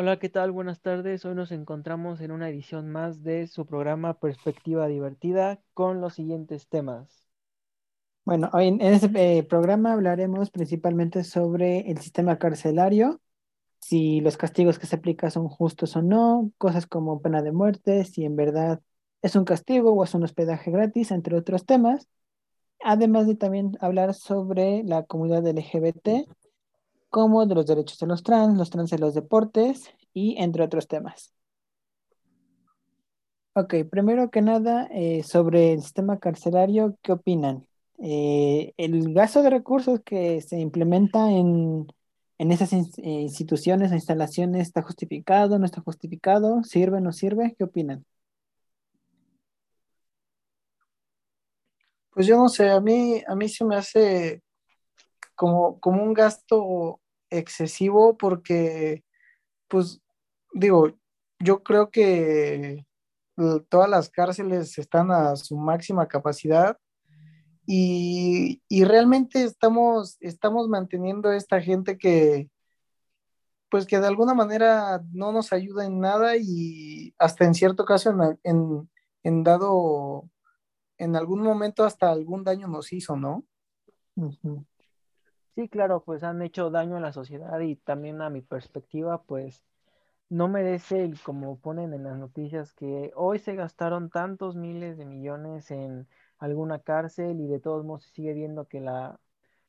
Hola, ¿qué tal? Buenas tardes. Hoy nos encontramos en una edición más de su programa Perspectiva Divertida con los siguientes temas. Bueno, hoy en, este eh, programa hablaremos principalmente sobre el sistema carcelario, si los castigos que se aplican son justos o no, cosas como pena de muerte, si en verdad es un castigo o es un hospedaje gratis, entre otros temas. Además de también hablar sobre la comunidad LGBT, como de los derechos de los trans, los trans en los deportes y entre otros temas. Ok, primero que nada, eh, sobre el sistema carcelario, ¿qué opinan? Eh, el gasto de recursos que se implementa en, en esas eh, instituciones o instalaciones está justificado, no está justificado, sirve, no sirve, ¿qué opinan? Pues yo no sé, a mí, a mí se me hace como, como un gasto excesivo porque, pues, digo, yo creo que todas las cárceles están a su máxima capacidad y, y realmente estamos, estamos manteniendo a esta gente que, pues, que de alguna manera no nos ayuda en nada y hasta en cierto caso, en, en, en dado, en algún momento hasta algún daño nos hizo, ¿no? Ujú, Sí, claro, pues han hecho daño a la sociedad y también a mi perspectiva, pues no merece el como ponen en las noticias que hoy se gastaron tantos miles de millones en alguna cárcel y de todos modos se sigue viendo que la,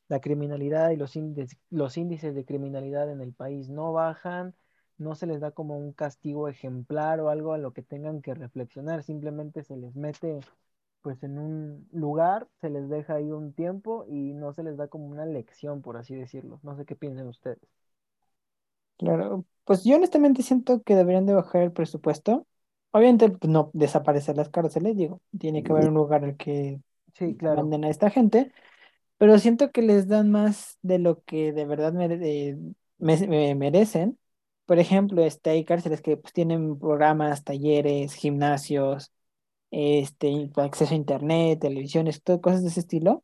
la criminalidad y los índices, los índices de criminalidad en el país no bajan, no se les da como un castigo ejemplar o algo a lo que tengan que reflexionar, simplemente se les mete pues en un lugar, se les deja ahí un tiempo y no se les da como una lección, por así decirlo. No sé qué piensen ustedes. Claro, pues yo honestamente siento que deberían de bajar el presupuesto. Obviamente, pues, no desaparecer las cárceles, digo, tiene que haber un lugar al que Sí, claro, manden a esta gente, pero siento que les dan más de lo que de verdad eh, me- me- merecen. Por ejemplo, este, hay cárceles que pues, tienen programas, talleres, gimnasios, este, acceso a internet, televisiones, todo, cosas de ese estilo.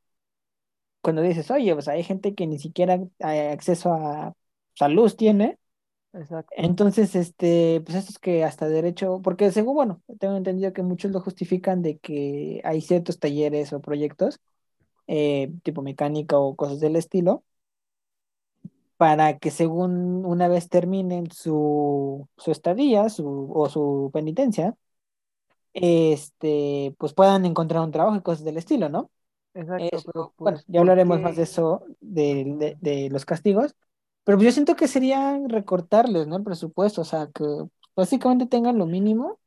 Cuando dices, oye, pues hay gente que ni siquiera eh, acceso a salud tiene, exacto, entonces, este, pues esto es que hasta derecho, porque según, bueno, tengo entendido que muchos lo justifican de que hay ciertos talleres o proyectos eh, tipo mecánica o cosas del estilo, para que según una vez terminen su, su estadía su, o su penitencia, este, pues puedan encontrar un trabajo y cosas del estilo, ¿no? exacto, pero bueno, pues, ya ¿por hablaremos más de eso, de, de, de los castigos, pero pues yo siento que sería recortarles, ¿no? El presupuesto, o sea, que básicamente tengan lo mínimo,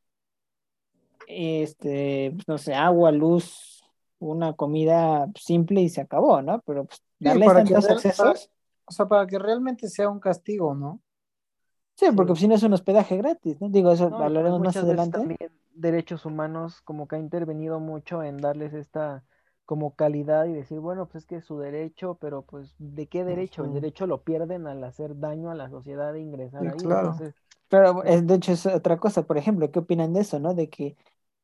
este, pues, no sé, agua, luz, una comida simple y se acabó, ¿no? Pero pues Sí, darles que, tantos real- para, accesos. o sea, para que realmente sea un castigo, ¿no? Sí, porque sí. si no es un hospedaje gratis, ¿no? Digo, eso No, y pues hablaremos más adelante. también derechos humanos como que ha intervenido mucho en darles esta como calidad y decir, bueno, pues es que es su derecho, pero pues ¿de qué derecho? El derecho lo pierden al hacer daño a la sociedad e ingresar Sí, ahí, claro. entonces, Pero de hecho es otra cosa, por ejemplo, ¿qué opinan de eso, no? De que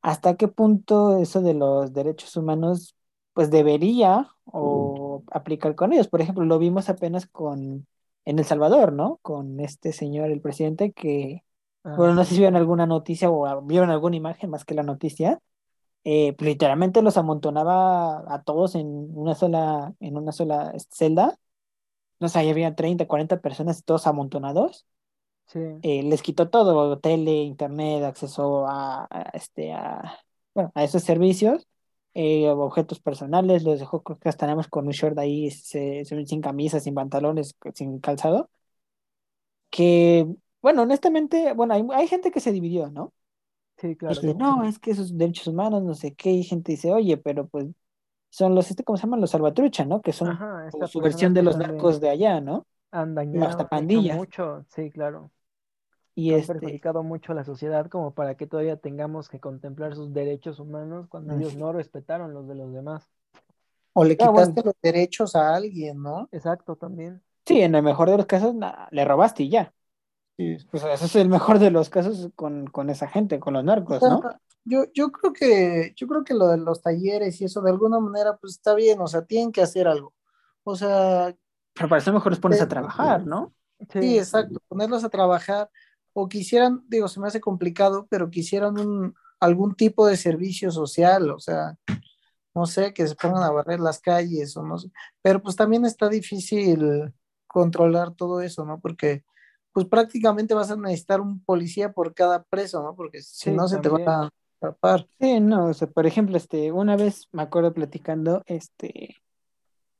hasta qué punto eso de los derechos humanos, pues debería o aplicar con ellos. Por ejemplo, lo vimos apenas con en El Salvador, ¿no? Con este señor, el presidente, que, ah, bueno, no sé si vieron alguna noticia o vieron alguna imagen más que la noticia, eh, pues, literalmente los amontonaba a todos en una sola, en una sola celda. No sé, ahí había 30 40 personas todos amontonados sí, eh, les quitó todo, tele, internet, acceso a, a, este, a, bueno, a esos servicios, eh, objetos personales, los dejó, creo que hasta con un short ahí, se- se- sin camisa, sin pantalones, sin calzado, que, bueno, honestamente, bueno, hay, hay gente que se dividió, ¿no? sí, claro, Dije, no, es que esos derechos humanos, no sé qué, y gente dice, oye, pero pues son los, este, ¿cómo se llaman? Los salvatrucha, ¿no? Que son ajá, su versión de los narcos de allá, ¿no? dañado, hasta pandillas. mucho, sí, claro, Y han este, perjudicado mucho a la sociedad como para que todavía tengamos que contemplar sus derechos humanos cuando ellos no respetaron los de los demás. O le ah, bueno, quitaste los derechos a alguien, ¿no? Exacto, también. Sí, en el mejor de los casos na- le robaste y ya. Sí. Pues ese es el mejor de los casos con, con esa gente, con los O narcos, ¿no? yo, yo creo que, yo creo que lo de los talleres y eso de alguna manera pues está bien, o sea, tienen que hacer algo. O sea, Pero para eso mejor los pones a trabajar, ¿no? sí, Sí, exacto, ponerlos a trabajar, o quisieran, digo, se me hace complicado, pero quisieran un, algún tipo de servicio social, o sea, no sé, que se pongan a barrer las calles o no sé, pero pues también está difícil controlar todo eso, ¿no? Porque pues prácticamente vas a necesitar un policía por cada preso, ¿no? Porque si Sí, no se te va a atrapar. Sí, no, o sea, por ejemplo, este, una vez me acuerdo platicando, este,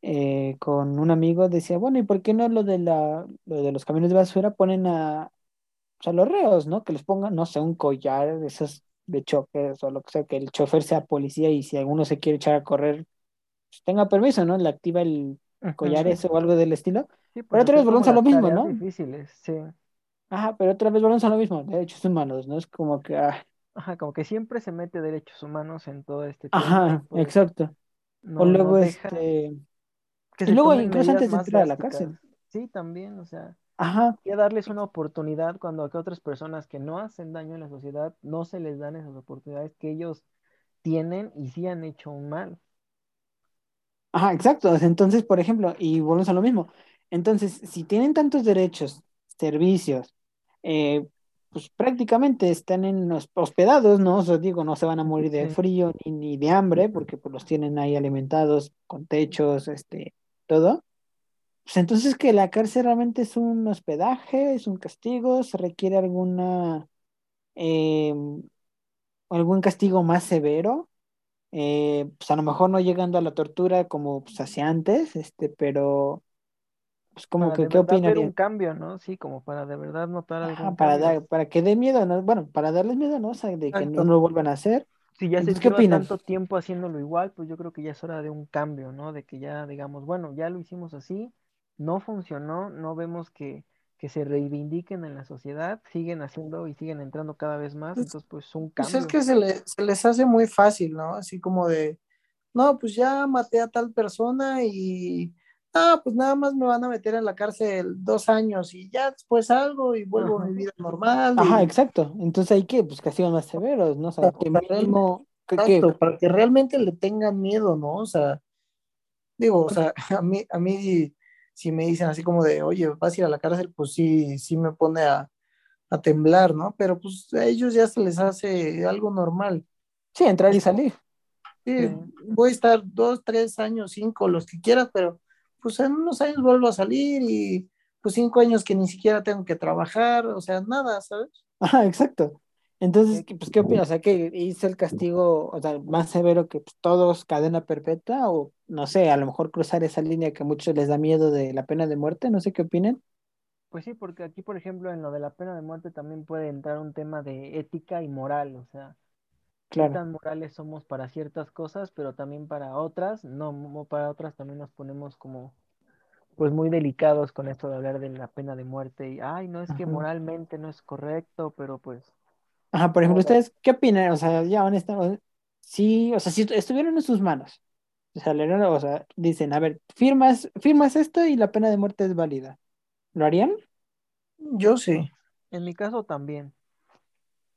eh, con un amigo, decía, bueno, ¿y por qué no lo de la, lo de los camiones de basura ponen a, pues, a los reos, ¿no? Que les pongan, no sé, un collar de esos de choques o lo que sea, que el chofer sea policía y si alguno se quiere echar a correr, pues tenga permiso, ¿no? Le activa el collar ese o algo del estilo. Sí, Pero otra vez volvemos a lo mismo, ¿no? difíciles, sí. Ajá, pero otra vez volvemos a lo mismo, derechos humanos, ¿no? Es como que, ah, Ajá, como que siempre se mete derechos humanos en todo este tema ajá, pues exacto. O no, luego, este, que y luego incluso antes de entrar a la cárcel. Sí, también, o sea, Ajá, y a darles una oportunidad cuando a que otras personas que no hacen daño en la sociedad no se les dan esas oportunidades que ellos tienen y sí han hecho un mal. ajá, exacto. Entonces, por ejemplo, y volvemos a lo mismo. Entonces, si tienen tantos derechos, servicios, eh, pues prácticamente están en hos- hospedados, ¿no? O sea, digo, no se van a morir de Sí, frío ni, ni de hambre, porque pues los tienen ahí alimentados con techos, este, todo. Pues entonces que la cárcel realmente es un hospedaje, es un castigo, se requiere alguna, eh, algún castigo más severo. eh, pues a lo mejor no llegando a la tortura como pues hacía antes, este, pero pues como para que, ¿qué ver un cambio, ¿no? Sí, como para de verdad notar algún para cambio. dar, para que dé miedo, ¿no? Bueno, para darles miedo, ¿no? O sea, de que no lo vuelvan a hacer. Si ya se Entonces, ¿qué lleva tanto tiempo haciéndolo igual, pues yo creo que ya es hora de un cambio, ¿no? De que ya digamos, bueno, ya lo hicimos así, no funcionó, no vemos que, que se reivindiquen en la sociedad, siguen haciendo y siguen entrando cada vez más, Pues, entonces pues un pues es cambio. que se, le- se les hace muy fácil, ¿no? Así como de, no, pues ya maté a tal persona y, ah, pues nada más me van a meter en la cárcel dos años y ya después salgo y vuelvo a mi vida normal Ajá, y exacto. Entonces hay que, pues castigos más severos, ¿no? O sea, que que, exacto, para que realmente le tengan miedo, ¿no? O sea, digo, o sea, a mí, a mí si me dicen así como de, oye, vas a ir a la cárcel, pues sí, sí me pone a, a temblar, ¿no? Pero pues a ellos ya se les hace algo normal. sí, entrar y salir. sí, Sí. voy a estar dos, tres años, cinco, los que quieras, pero pues en unos años vuelvo a salir y pues cinco años que ni siquiera tengo que trabajar, o sea, nada, ¿sabes? Ajá, exacto. Entonces, ¿qué- pues, ¿qué opinas? O sea, que hizo el castigo, o sea, más severo que pues, todos, cadena perpetua, o no sé, a lo mejor cruzar esa línea que a muchos les da miedo de la pena de muerte, no sé qué opinen. Pues sí, porque aquí, por ejemplo, en lo de la pena de muerte también puede entrar un tema de ética y moral, o sea, qué Claro. tan morales somos para ciertas cosas, pero también para otras, no, para otras también nos ponemos como, pues muy delicados con esto de hablar de la pena de muerte y, ay, no es que moralmente no es correcto, pero pues, Ajá, por ejemplo, ¿ustedes qué opinan? O sea, ya honestamente, sí, o sea, si estuvieran en sus manos, o sea, le- o sea, dicen, a ver, firmas, firmas esto y la pena de muerte es válida. ¿Lo harían? Yo sí. en mi caso también.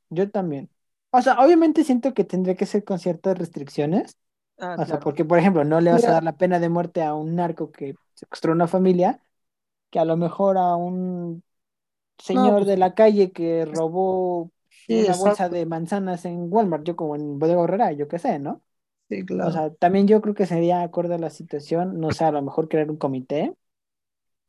Yo también. O sea, obviamente siento que tendría que ser con ciertas restricciones. Ah, O sea, porque, por ejemplo, no le vas a dar la pena de muerte a un narco que secuestró una familia, que a lo mejor a un señor pues de la calle que robó sí, una bolsa de manzanas en Walmart, yo como en Bodega Horrera, yo qué sé, ¿no? sí, O claro. sea, también yo creo que sería acorde a la situación, no sé, a lo mejor crear un comité,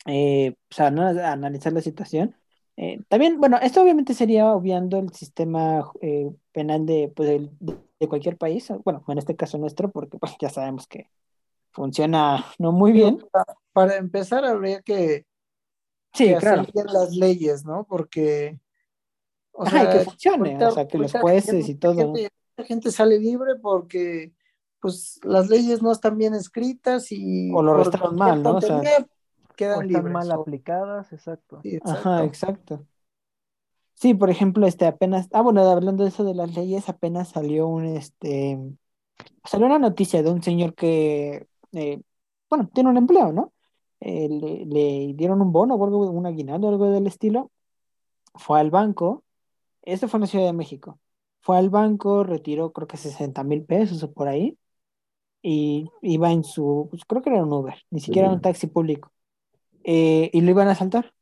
eh, o sea, ¿no? Analizar la situación. Eh, también, bueno, esto obviamente sería obviando el sistema eh, penal de, pues, de, cualquier país, bueno, en este caso nuestro, porque pues, ya sabemos que funciona no muy bien. para, para empezar habría que, que Sí, hacer claro. las leyes, ¿no? Porque, o Ajá, y que funcione, o sea, que los jueces y todo. gente, mucha gente sale libre porque pues las leyes no están bien escritas y O lo cualquier mal, ¿no? O sea, tontería O quedan están libres. mal o- aplicadas, exacto. sí, ajá, exacto. exacto. Sí, por ejemplo, este apenas, ah, bueno, hablando de eso de las leyes, apenas salió un, este, salió una noticia de un señor que, eh, bueno, tiene un empleo, ¿no? Eh, le, le dieron un bono o algo, un aguinaldo o algo del estilo. Fue al banco, esto fue en la Ciudad de México. Fue al banco, retiró creo que 60 mil pesos o por ahí, y iba en su, pues, creo que era un Uber, ni siquiera era un taxi público, eh, y lo iban a asaltar.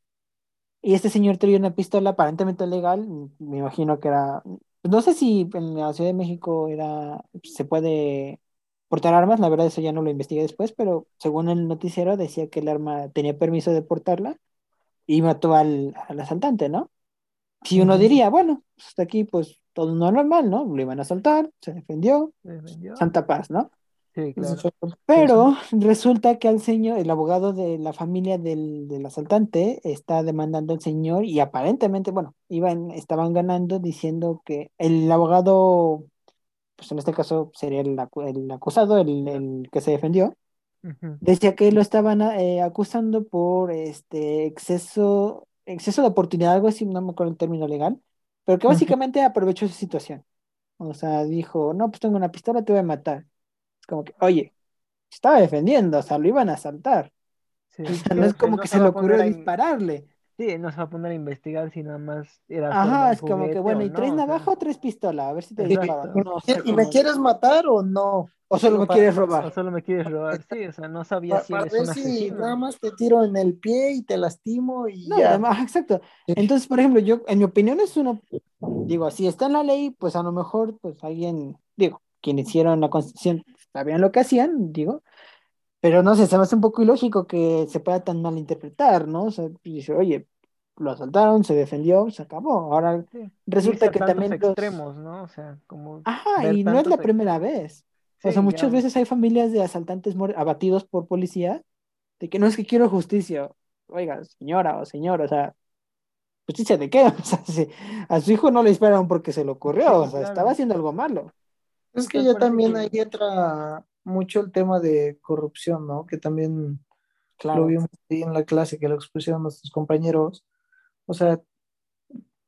Y este señor traía una pistola aparentemente legal, me imagino que era, no sé si en la Ciudad de México era, se puede portar armas, la verdad eso ya no lo investigué después, pero según el noticiero decía que el arma tenía permiso de portarla y mató al, al asaltante, ¿no? Si uno diría, bueno, pues, hasta aquí pues todo no normal, ¿no? Lo iban a asaltar, se defendió, ¿Se defendió? santa paz, ¿no? Sí, claro. Pero resulta que al señor, el abogado de la familia del, del asaltante, está demandando al señor y aparentemente, bueno, iban, estaban ganando diciendo que el abogado, pues en este caso sería el, el acusado, el, el que se defendió, Ujú. decía que lo estaban eh, acusando por este exceso, exceso de oportunidad, algo así, no me acuerdo el término legal, pero que básicamente aprovechó su situación. O sea, dijo, no, pues tengo una pistola, te voy a matar. Es como que, oye, se estaba defendiendo, o sea, lo iban a asaltar. Sí, O sea, no es que como no que se le ocurrió dispararle. Sí, no se va a poner a investigar si nada más era Ajá, es como que, bueno, o ¿y tres no, o sea, navaja o tres pistolas? A ver si te. ¿Y No, o me- sea, ¿Y me como- quieres matar o no? o solo me para- quieres o robar. solo me quieres robar. Sí, o sea, no sabía Para, si eres ver un si nada más te tiro en el pie y te lastimo y No, ya. además, exacto. Entonces, por ejemplo, yo, en mi opinión, es uno, digo, si está en la ley, pues a lo mejor, pues alguien, digo, quienes hicieron la constitución sabían lo que hacían, digo, pero no sé, se me hace un poco ilógico que se pueda tan malinterpretar, ¿no? O sea, dice, oye, lo asaltaron, se defendió, se acabó. Ahora Sí, resulta que también los... extremos, ¿no? O sea, como Ajá, y no es la primera vez. O sea, muchas ya. veces hay familias de asaltantes abatidos por policía, de que no es que quiero justicia. Oiga, señora o señor, o sea, ¿justicia de qué? O sea, si a su hijo no le dispararon porque se le ocurrió, Sí, o sea, claro. estaba haciendo algo malo. Es que ya también que- ahí entra mucho el tema de corrupción, ¿no? Que también lo Claro. vimos ahí en la clase que lo expusieron nuestros compañeros. O sea,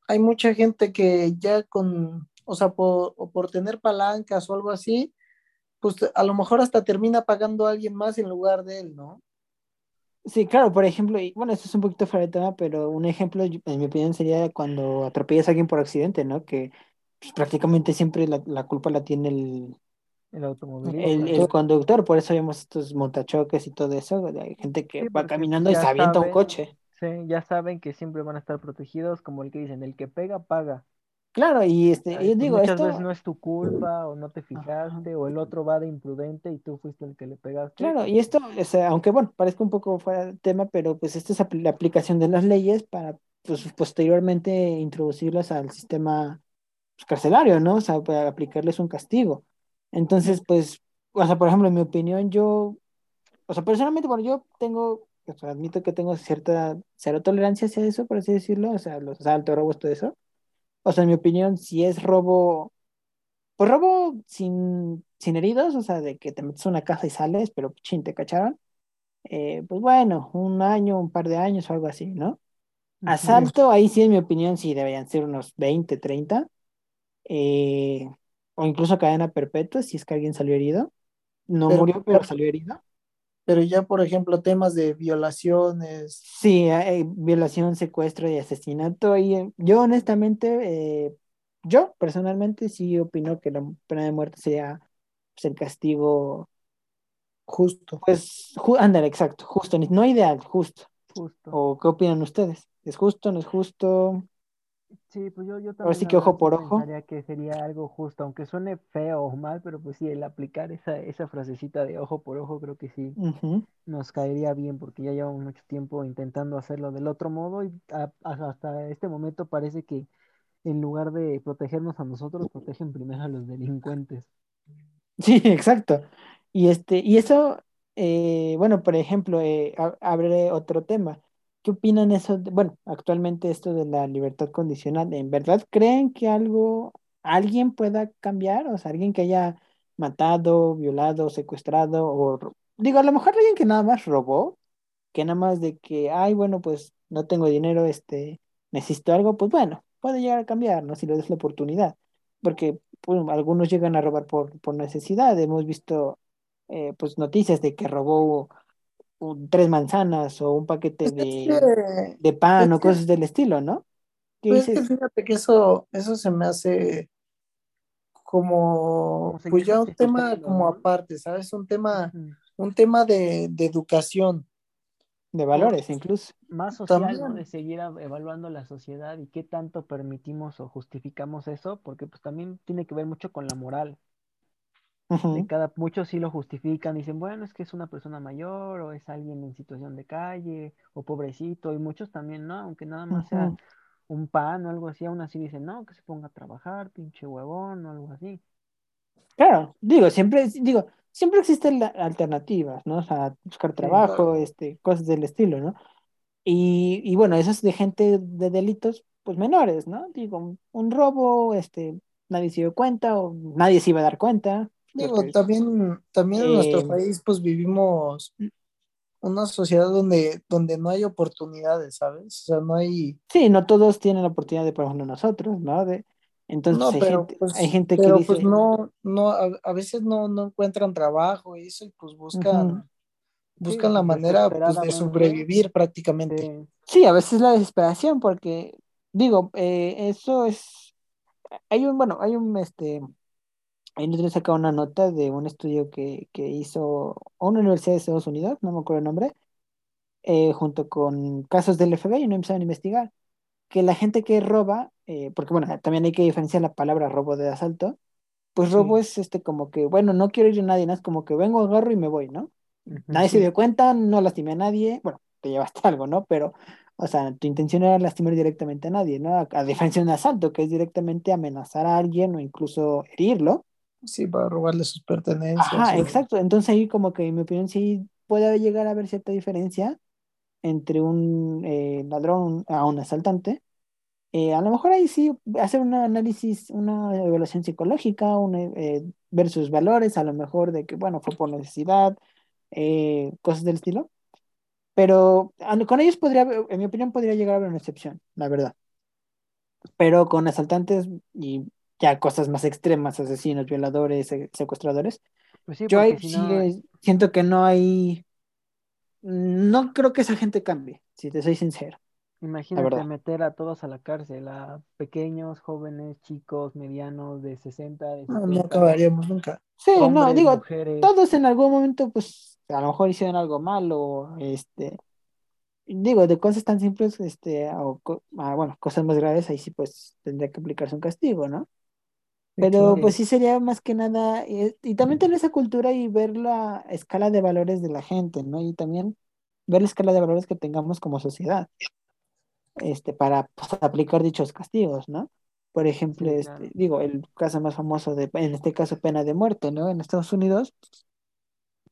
hay mucha gente que ya con, o sea, por, o por tener palancas o algo así, pues a lo mejor hasta termina pagando a alguien más en lugar de él, ¿no? Sí, claro, por ejemplo, y bueno, esto es un poquito fuera de tema, pero un ejemplo, en mi opinión, sería cuando atropellas a alguien por accidente, ¿no? Que pues, prácticamente siempre la, la culpa la tiene el, El automovilista. el, conductor, por eso vemos estos montachoques y todo eso, hay gente que Sí, va caminando y se avienta un coche. Sí, ya saben que siempre van a estar protegidos, como el que dicen, el que pega, paga. Claro, y este, Ay, yo pues, digo, muchas esto, veces no es tu culpa o no te fijaste o el otro va de imprudente y tú fuiste el que le pegaste. claro, y esto, o sea, aunque bueno, parezca un poco fuera de tema, pero pues esta es la aplicación de las leyes para pues, posteriormente introducirlas al sistema pues, carcelario, ¿no? O sea, para aplicarles un castigo. Entonces, pues, o sea, por ejemplo, en mi opinión, yo, o sea, personalmente, bueno, yo tengo, o sea, admito que tengo cierta, cero tolerancia hacia eso, por así decirlo, o sea, los asaltos, robos, todo eso. O sea, en mi opinión, si es robo, pues robo sin, sin heridos, o sea, de que te metes a una casa y sales, pero chin, te cacharon, eh, pues bueno, un año, un par de años o algo así, ¿no? Asalto, ahí sí, en mi opinión, sí deberían ser unos 20, 30, eh, o incluso cadena perpetua si es que alguien salió herido. No Pero- murió, pero salió herido. Pero ya, por ejemplo, temas de violaciones, Sí, hay violación, secuestro y asesinato. Y eh, yo honestamente, eh, yo personalmente sí opino que la pena de muerte sería pues, el castigo, justo. pues, ju- ándale, exacto, justo, no ideal, justo. Justo. ¿O qué opinan ustedes? ¿Es justo, no es justo? Sí, pues yo, yo también Ahora sí que ojo por ojo. pensaría que sería algo justo, aunque suene feo o mal, pero pues sí, el aplicar esa, esa frasecita de ojo por ojo creo que sí nos caería bien porque ya llevamos mucho tiempo intentando hacerlo del otro modo y a- hasta este momento parece que en lugar de protegernos a nosotros, protegen primero a los delincuentes. Sí, exacto. Y este, y eso, eh, bueno, por ejemplo, eh, abre otro tema. ¿Qué opinan eso? de- bueno, actualmente esto de la libertad condicional, ¿en verdad creen que algo, alguien pueda cambiar? O sea, alguien que haya matado, violado, secuestrado, o digo, a lo mejor alguien que nada más robó, que nada más de que, ay, bueno, pues no tengo dinero, este, necesito algo, pues bueno, puede llegar a cambiar, ¿no? Si le das la oportunidad. Porque pues, algunos llegan a robar por, por necesidad. Hemos visto, eh, pues, noticias de que robó un- tres manzanas o un paquete Es de, que, de pan o que- cosas del estilo, ¿no? ¿Qué pues es que fíjate que eso, eso se me hace como, pues ya un tema justificando, como aparte, ¿sabes? Un tema, un tema de, de educación. de valores incluso. Más social, ¿no? También. De seguir evaluando la sociedad y qué tanto permitimos o justificamos eso, porque pues también tiene que ver mucho con la moral. De Ujú, cada, muchos sí lo justifican, dicen, bueno, es que es una persona mayor o es alguien en situación de calle o pobrecito, y muchos también, ¿no? Aunque nada más sea ujú. un pan o algo así, aún así dicen, no, que se ponga a trabajar, pinche huevón o algo así. Claro, digo, siempre, digo, siempre existen alternativas, ¿no? O sea, buscar Sí, trabajo, Claro. este, cosas del estilo, ¿no? Y, y bueno, eso es de gente de delitos, pues menores, ¿no? Digo, un robo, este, nadie se dio cuenta o nadie se iba a dar cuenta, Digo, también, también en nuestro eh, país pues vivimos una sociedad donde, donde no hay oportunidades, ¿sabes? O sea, no hay, sí, no todos tienen la oportunidad de, por ejemplo, nosotros, ¿no? De, entonces, no, pues, hay pero gente, pues, hay gente que pero pues dice, no, no, a, a veces no, no encuentran trabajo y eso y pues buscan, sí, buscan la pues manera pues de sobrevivir prácticamente. sí, Sí, a veces la desesperación, porque, digo, eh, eso es, hay un, bueno, hay un, este, Ahí nos he sacado una nota de un estudio que, que hizo una universidad de Estados Unidos, no me acuerdo el nombre, eh, junto con casos del FBI, y no empezaron a investigar que la gente que roba, eh, porque bueno, también hay que diferenciar la palabra robo de asalto, pues robo sí, es este como que, bueno, no quiero ir a nadie, no es como que vengo, agarro y me voy, ¿no? Nadie se dio cuenta, no lastimé a nadie, bueno, te llevaste algo, ¿no? Pero, o sea, tu intención era lastimar directamente a nadie, ¿no? A, a diferencia de un asalto, que es directamente amenazar a alguien o incluso herirlo. Sí, para robarle sus pertenencias Ajá, o exacto. Entonces ahí como que en mi opinión sí puede llegar a haber cierta diferencia entre un eh, ladrón a un asaltante. Eh, a lo mejor ahí sí hacer un análisis, una evaluación psicológica, una, eh, ver sus valores, a lo mejor de que, bueno, fue por necesidad, eh, cosas del estilo. Pero a- con ellos podría, en mi opinión, podría llegar a haber una excepción, la verdad. Pero con asaltantes y ya cosas más extremas, asesinos, violadores, se- secuestradores, pues sí, yo ahí si sí no, siento que no hay, no creo que esa gente cambie, si te soy sincero, imagínate meter a todos a la cárcel, a pequeños, jóvenes, chicos, medianos, de 60, de no, no 70, acabaríamos nunca. Sí, no, digo, mujeres, todos en algún momento, pues, a lo mejor hicieron algo malo, este, digo, de cosas tan simples, este, o, ah, bueno, cosas más graves, ahí sí, pues, tendría que aplicarse un castigo, ¿no? Pero, pues, sí, sería más que nada, eh, y también tener esa cultura y ver la escala de valores de la gente, ¿no? Y también ver la escala de valores que tengamos como sociedad. este, para pues, aplicar dichos castigos, ¿no? Por ejemplo, sí, este, digo, el caso más famoso de, en este caso, pena de muerte, ¿no? En Estados Unidos,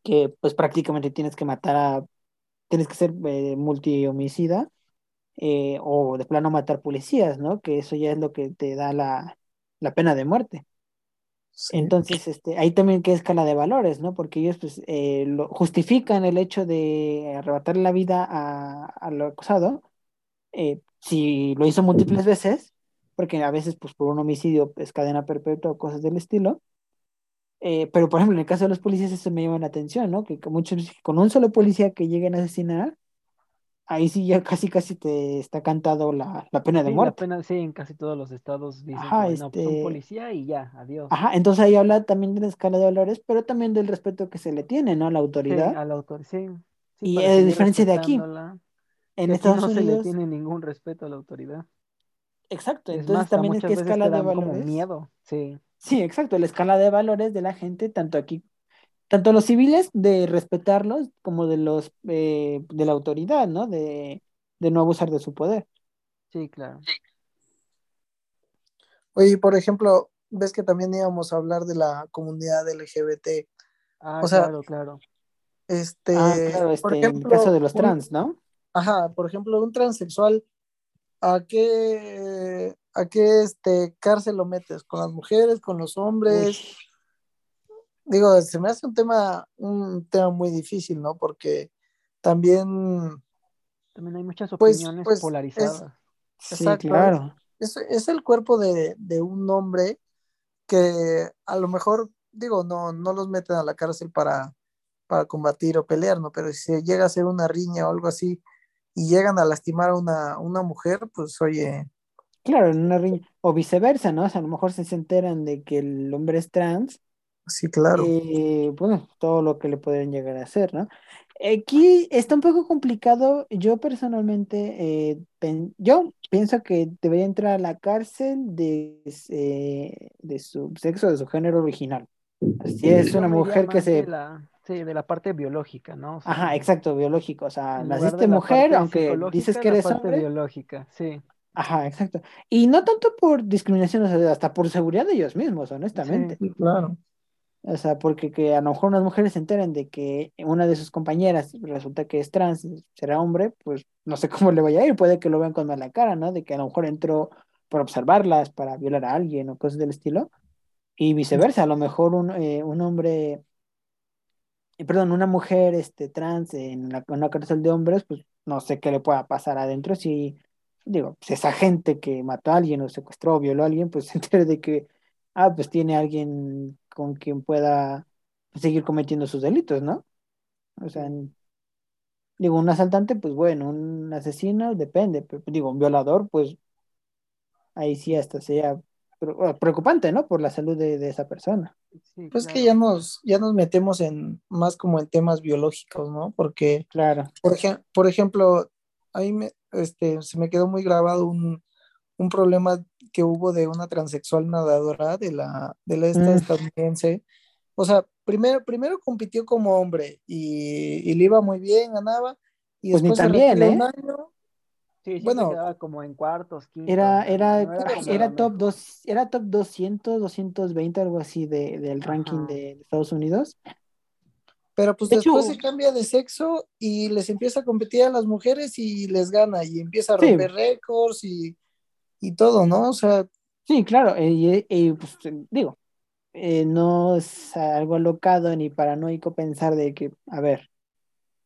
que pues prácticamente tienes que matar a, tienes que ser eh, multihomicida eh, o de plano matar policías, ¿no? Que eso ya es lo que te da la, la pena de muerte. Sí, Entonces, este, ahí también qué escala de valores, ¿no? Porque ellos pues eh, lo, justifican el hecho de arrebatar la vida a, a lo acusado eh, si lo hizo múltiples veces, porque a veces pues por un homicidio es cadena perpetua o cosas del estilo. Eh, pero por ejemplo, en el caso de los policías eso me llama la atención, ¿no? Que, que muchos, con un solo policía que lleguen a asesinar, ahí sí ya casi casi te está cantado la, la pena de Sí, la muerte. pena, sí, en casi todos los estados dicen Ajá, no, pues un este, policía y ya, adiós. ajá, entonces ahí habla también de la escala de valores, pero también del respeto que se le tiene, ¿no? A la Sí, autoridad. al autor, sí, sí, Y a diferencia de aquí, en que aquí Estados no se le Unidos, tiene ningún respeto a la autoridad. exacto, Es entonces más, a también es que escala de dan como valores. miedo, sí, Sí, exacto, la escala de valores de la gente, tanto aquí, tanto los civiles de respetarlos como de los eh, de la autoridad, ¿no? De, de no abusar de su poder. sí, claro. Oye, por ejemplo, ves que también íbamos a hablar de la comunidad LGBT. Ah, O sea, claro, claro. este, Ah, claro, por este, en el caso ejemplo, de los un, trans, ¿no? ajá, por ejemplo, un transexual, ¿a qué, a qué este, cárcel lo metes? ¿Con las mujeres, con los Uy, hombres? Digo, se me hace un tema, un tema muy difícil, ¿no? Porque también, También hay muchas pues, opiniones pues, es, polarizadas. sí, exacto, es, claro. es, es el cuerpo de, de un hombre que a lo mejor, digo, no, no los meten a la cárcel para, para combatir o pelear, ¿no? Pero si se llega a hacer una riña o algo así y llegan a lastimar a una, una mujer, pues oye, Claro, en una riña. O viceversa, ¿no? O sea, a lo mejor se enteran de que el hombre es trans, sí, claro. eh, bueno, todo lo que le pueden llegar a hacer, ¿no? Aquí está un poco complicado. Yo personalmente, eh, pen- yo pienso que debería entrar a la cárcel de, eh, de su sexo, de su género original. Si es una mujer que más de se... la, sí, de la parte biológica, ¿no? O sea, Ajá, exacto, biológico. O sea, naciste la mujer, parte aunque dices que la eres parte hombre. biológica, sí, Ajá, exacto. Y no tanto por discriminación, o sea, hasta por seguridad de ellos mismos, honestamente. Sí, claro. O sea, porque que a lo mejor unas mujeres se enteren de que una de sus compañeras resulta que es trans, será hombre, pues no sé cómo le vaya a ir, puede que lo vean con mala cara, ¿no? De que a lo mejor entró para observarlas, para violar a alguien o cosas del estilo, y viceversa, a lo mejor un, eh, un hombre, eh, perdón, una mujer este, trans en una cárcel de hombres, pues no sé qué le pueda pasar adentro. Si, digo, si esa gente que mató a alguien o secuestró o violó a alguien, pues se entere de que, ah, pues tiene alguien con quien pueda seguir cometiendo sus delitos, ¿no? O sea, en- digo, un asaltante, pues bueno, un asesino, depende, pero digo, un violador, pues ahí sí hasta sería bueno, preocupante, ¿no? Por la salud de, de esa persona. Sí, Pues que ya nos, ya nos metemos en más como en temas biológicos, ¿no? Porque, Claro. por, ejem- por ejemplo, a mí me, este, se me quedó muy grabado un, un problema que hubo de una transexual nadadora de la, de la esta Mm. estadounidense. O sea, primero, primero compitió como hombre y, y le iba muy bien, ganaba, y Pues ni después tan bien, retira un ¿eh? año. Sí, Bueno, quedaba como en cuartos, quintos, Era, era, no era Sí, era top dos, era top 200, 220, algo así de, del ranking Ajá. de Estados Unidos. pero pues De después hecho, se cambia de sexo y les empieza a competir a las mujeres y les gana y empieza a sí, romper récords y, y todo, ¿no? O sea, sí, claro, eh, y, y, pues, eh, digo, eh, no es algo alocado ni paranoico pensar de que, a ver,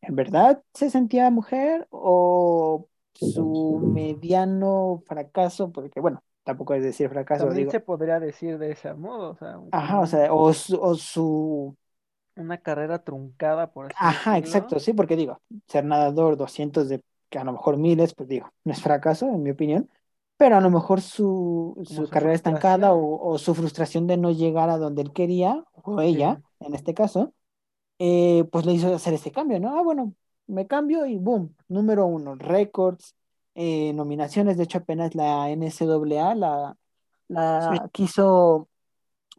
¿en verdad se sentía mujer o su mediano fracaso? Porque, bueno, tampoco es decir fracaso, También digo, se podría decir de ese modo, o sea, ajá, o sea, o su, o su una carrera truncada, por así Ajá, decirlo. exacto, sí, porque digo, ser nadador 200 de, que a lo mejor miles, pues digo, no es fracaso, en mi opinión, pero a lo mejor su, su carrera estancada o, o su frustración de no llegar a donde él quería, o ella, Sí, en este caso, eh, pues le hizo hacer ese cambio, ¿no? Ah, bueno, me cambio y boom, número uno, récords, eh, nominaciones, de hecho apenas la NCAA la, sí, la quiso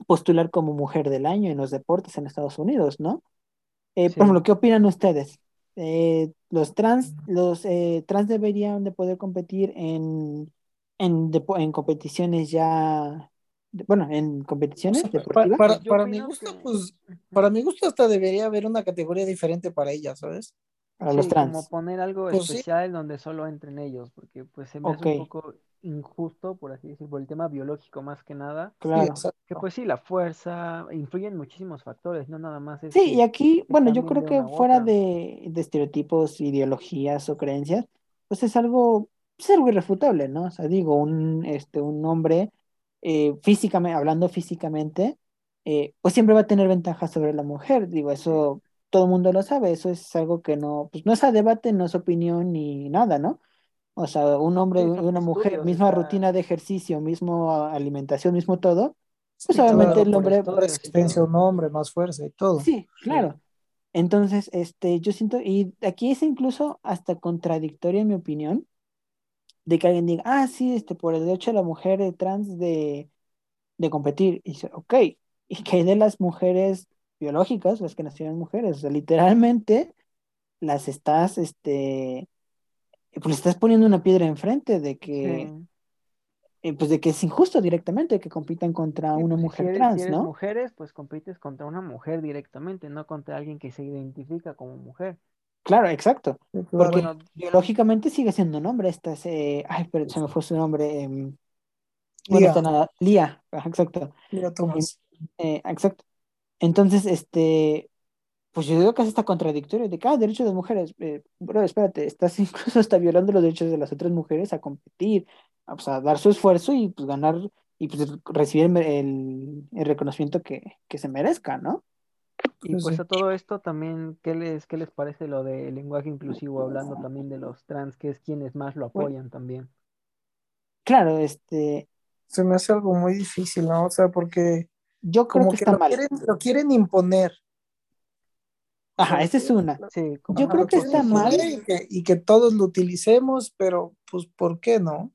postular como mujer del año en los deportes en Estados Unidos, ¿no? Eh, por sí. ejemplo, ¿qué opinan ustedes? Eh, ¿los trans, los eh, trans deberían de poder competir en, en, en competiciones ya, bueno, en o competiciones sea, pa- deportivas? para, mi gusto, que, pues, para mi gusto hasta debería haber una categoría diferente para ellas, ¿sabes? Para los Sí, como trans. poner algo Pues sí, especial donde solo entren ellos, porque pues se me hace un poco injusto, por así decir, por el tema biológico más que nada, sí, claro. que pues sí, la fuerza, influyen muchísimos factores, no nada más es Sí, y aquí, bueno, yo creo que fuera de estereotipos, ideologías o creencias, pues es algo, es algo irrefutable, ¿no? O sea, digo, un, este, un hombre, eh, físicamente, hablando físicamente, eh, pues siempre va a tener ventaja sobre la mujer. Digo, eso todo el mundo lo sabe, eso es algo que no, pues no es a debate, no es opinión ni nada, ¿no? O sea, un hombre y una mujer, misma está, rutina de ejercicio, mismo alimentación, mismo todo, pues Sí, obviamente claro, el hombre, y resistencia todo. un hombre, más fuerza y todo. sí, Sí, claro. Entonces, este, yo siento, y aquí es incluso hasta contradictoria en mi opinión, de que alguien diga, ah, sí, este, por el derecho de la mujer trans de, de competir. Y dice, ok, ¿y qué hay de las mujeres biológicas, las que nacieron mujeres? O sea, literalmente las estás, este, pues estás poniendo una piedra enfrente de que, sí. eh, pues de que es injusto directamente que compitan contra Sí, una pues si mujer eres, si trans, eres ¿no? mujeres, pues compites contra una mujer directamente, no contra alguien que se identifica como mujer. Claro, exacto. Porque bueno, biológicamente sigue siendo un hombre. Esta es, eh, ay, pero se me fue su nombre. em, bueno, está Lía, nada, Lía, exacto. Lía Thomas. eh, exacto. Entonces, este, pues yo digo que es hasta contradictorio de que, ah, derechos de las mujeres. Eh, bro, espérate, estás incluso hasta violando los derechos de las otras mujeres a competir, a, pues, a dar su esfuerzo y pues ganar y pues recibir el, el- el reconocimiento que, que se merezca, ¿no? Y Pues pues sí. a todo esto también, ¿qué les, qué les parece lo del lenguaje inclusivo, hablando también de los trans, que es quienes más lo Bueno, apoyan también? claro, este, Se me hace algo muy difícil, ¿no? O sea, porque yo creo como que que está lo mal. quieren, lo quieren imponer. Ajá, esa es una. Sí, como Yo creo que está mal. Y que, y que todos lo utilicemos, pero pues ¿por qué no?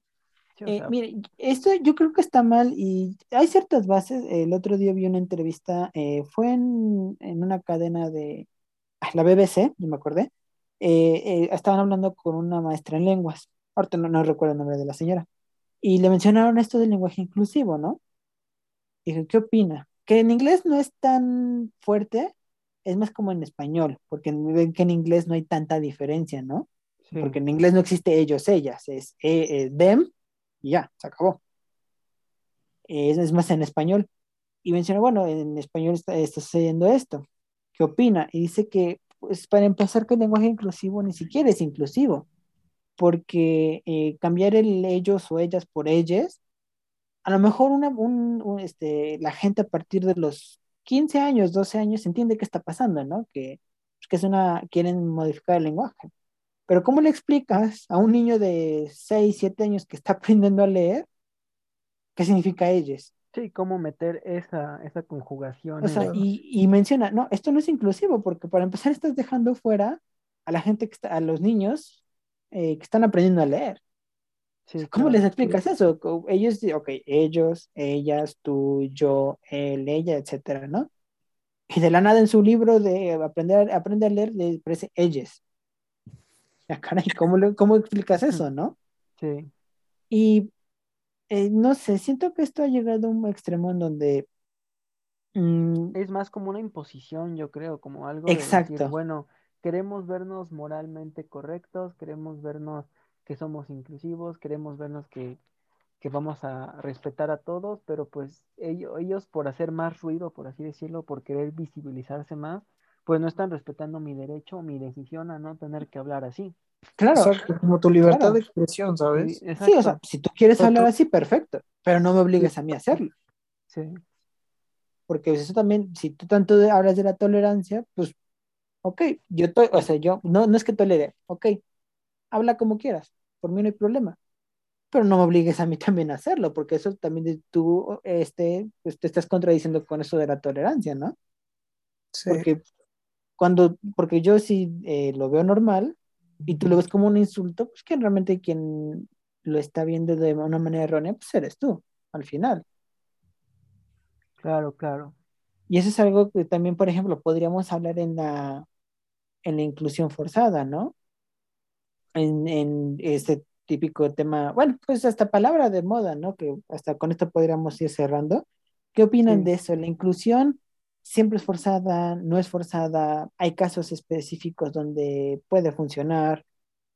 Eh, mire, esto yo creo que está mal y hay ciertas bases. El otro día vi una entrevista, eh, fue en, en una cadena de la BBC, no me acordé. eh, eh, estaban hablando con una maestra en lenguas. Ahorita no, no recuerdo el nombre de la señora. Y le mencionaron esto del lenguaje inclusivo, ¿no? Y dije, ¿qué opina? Que en inglés no es tan fuerte, es más como en español, porque ven que en inglés no hay tanta diferencia, ¿no? sí. Porque en inglés no existe ellos, ellas, es eh, eh, them y ya, se acabó. Es, más en español. Y menciona, bueno, en español está, está sucediendo esto. ¿Qué opina? Y dice que, pues, para empezar, que el lenguaje inclusivo ni siquiera es inclusivo, porque eh, cambiar el ellos o ellas por ellas, a lo mejor una, un, un, este, la gente a partir de los 15 años, 12 años, entiende qué está pasando, ¿no? Que, que es una, quieren modificar el lenguaje. Pero ¿cómo le explicas a un niño de 6, 7 años que está aprendiendo a leer qué significa ellos? Sí, cómo meter esa, esa conjugación O sea, en- y, y menciona, no, esto no es inclusivo porque para empezar estás dejando fuera a la gente que está, a los niños eh, que están aprendiendo a leer. sí, ¿Cómo claro. les explicas eso? Co- Ellos, ok, ellos, ellas, tú, yo, él, ella, etcétera, ¿no? Y de la nada en su libro de aprender, aprende a leer le aparece ellos. Ya, caray, ¿cómo, le- cómo explicas eso, no? Sí, Y eh, no sé, siento que esto ha llegado a un extremo en donde mm, es más como una imposición, yo creo, como algo de decir, Exacto. bueno, queremos vernos moralmente correctos, queremos vernos que somos inclusivos, queremos vernos que, que vamos a respetar a todos, pero pues ellos, ellos por hacer más ruido, por así decirlo, por querer visibilizarse más, pues no están respetando mi derecho, mi decisión a no tener que hablar así. claro, Exacto, como tu libertad claro. de expresión, ¿sabes? sí, o sea, si tú quieres hablar así, perfecto, pero no me obligues a mí a hacerlo. Sí, Porque eso también, si tú tanto de- hablas de la tolerancia, pues, ok, yo, to- o sea, yo, no, no es que tolere, ok, habla como quieras, por mí no hay problema, pero no me obligues a mí también a hacerlo, porque eso también de- tú, este, pues te estás contradiciendo con eso de la tolerancia, ¿no? Sí. Porque cuando, porque yo sí eh, lo veo normal y tú lo ves como un insulto, pues que realmente quien lo está viendo de una manera errónea, pues eres tú, al final. claro, claro. Y eso es algo que también, por ejemplo, podríamos hablar en la, en la inclusión forzada, ¿no? En, en este típico tema, bueno, pues hasta palabra de moda, ¿no? Que hasta con esto podríamos ir cerrando. ¿Qué opinan Sí. de eso? ¿La inclusión siempre es forzada, no es forzada? ¿Hay casos específicos donde puede funcionar?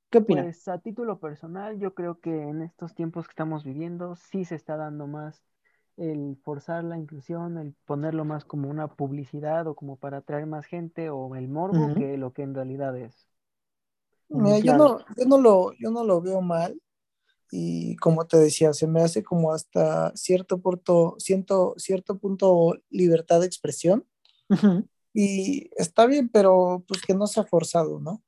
¿Qué opinan? Pues a título personal, yo creo que en estos tiempos que estamos viviendo sí se está dando más el forzar la inclusión, el ponerlo más como una publicidad o como para atraer más gente o el morbo que lo que en realidad es. Mira, yo no, yo no lo, yo no lo veo mal. Y como te decía, se me hace como hasta cierto punto, ciento- cierto punto libertad de expresión. Y está bien, pero pues que no sea forzado, ¿no?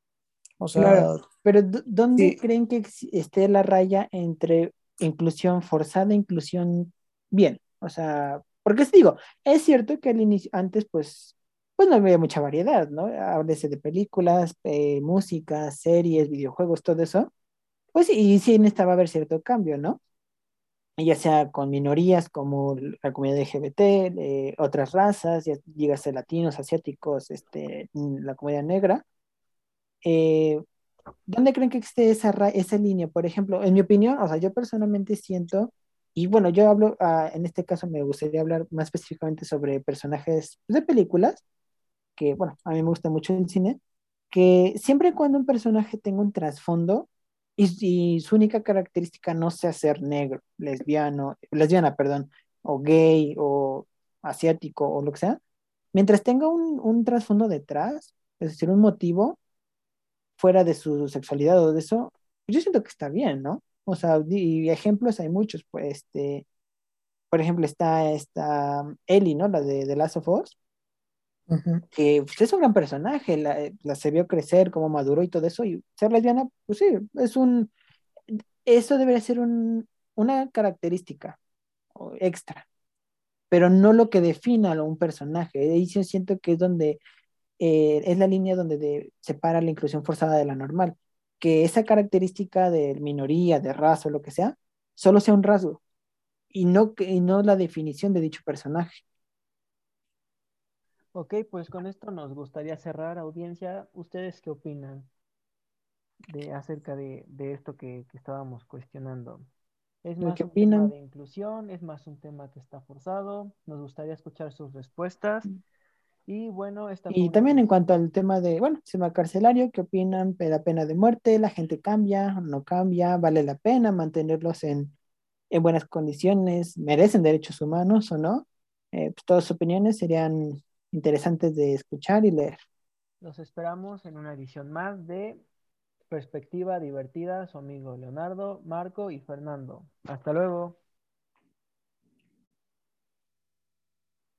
O sea, Claro. Pero ¿dó- ¿dónde Sí. creen que esté la raya entre inclusión forzada e inclusión bien? O sea, porque digo, es cierto que al inicio, antes pues, pues no había mucha variedad, ¿no? Háblese de películas, eh, música, series, videojuegos, todo eso. Pues y sí necesitaba haber cierto cambio, ¿no? Ya sea con minorías como la comunidad LGBT, eh, otras razas, ya dígase latinos, asiáticos, este, la comunidad negra. Eh, ¿Dónde creen que existe esa, esa línea? Por ejemplo, en mi opinión, o sea, yo personalmente siento, y bueno, yo hablo, ah, en este caso me gustaría hablar más específicamente sobre personajes de películas, que bueno, a mí me gusta mucho el cine, que siempre cuando un personaje tenga un trasfondo y, su única característica no sea ser negro, lesbiano, lesbiana, perdón, o gay, o asiático, o lo que sea, mientras tenga un, un trasfondo detrás, es decir, un motivo, fuera de su sexualidad o de eso, yo siento que está bien, ¿no? O sea, y ejemplos hay muchos, pues, este, por ejemplo, está esta Ellie, ¿no? La de The Last of Us, que pues, es un gran personaje, la, la se vio crecer, como maduró y todo eso, y ser lesbiana, pues sí, es un, eso debería ser un, una característica extra, pero no lo que defina a un personaje. Ahí sí siento que es donde eh, es la línea donde de- separa la inclusión forzada de la normal. Que esa característica de minoría, de raza o lo que sea, solo sea un rasgo y no, y no la definición de dicho personaje. Ok, pues con esto nos gustaría cerrar, audiencia. ¿Ustedes qué opinan de acerca de, de esto que, que estábamos cuestionando? ¿Es ¿Lo más un tema opinan? de inclusión? ¿Es más un tema que está forzado? Nos gustaría escuchar sus respuestas. Y bueno, esta Y también en cuanto al tema de, bueno, sistema carcelario, ¿qué opinan de la pena de muerte? ¿La gente cambia? ¿No cambia? ¿Vale la pena mantenerlos en, en buenas condiciones? ¿Merecen derechos humanos o no? Eh, pues todas sus opiniones serían interesantes de escuchar y leer. Los esperamos en una edición más de Perspectiva Divertida, su amigo Leonardo, Marco y Fernando. Hasta luego.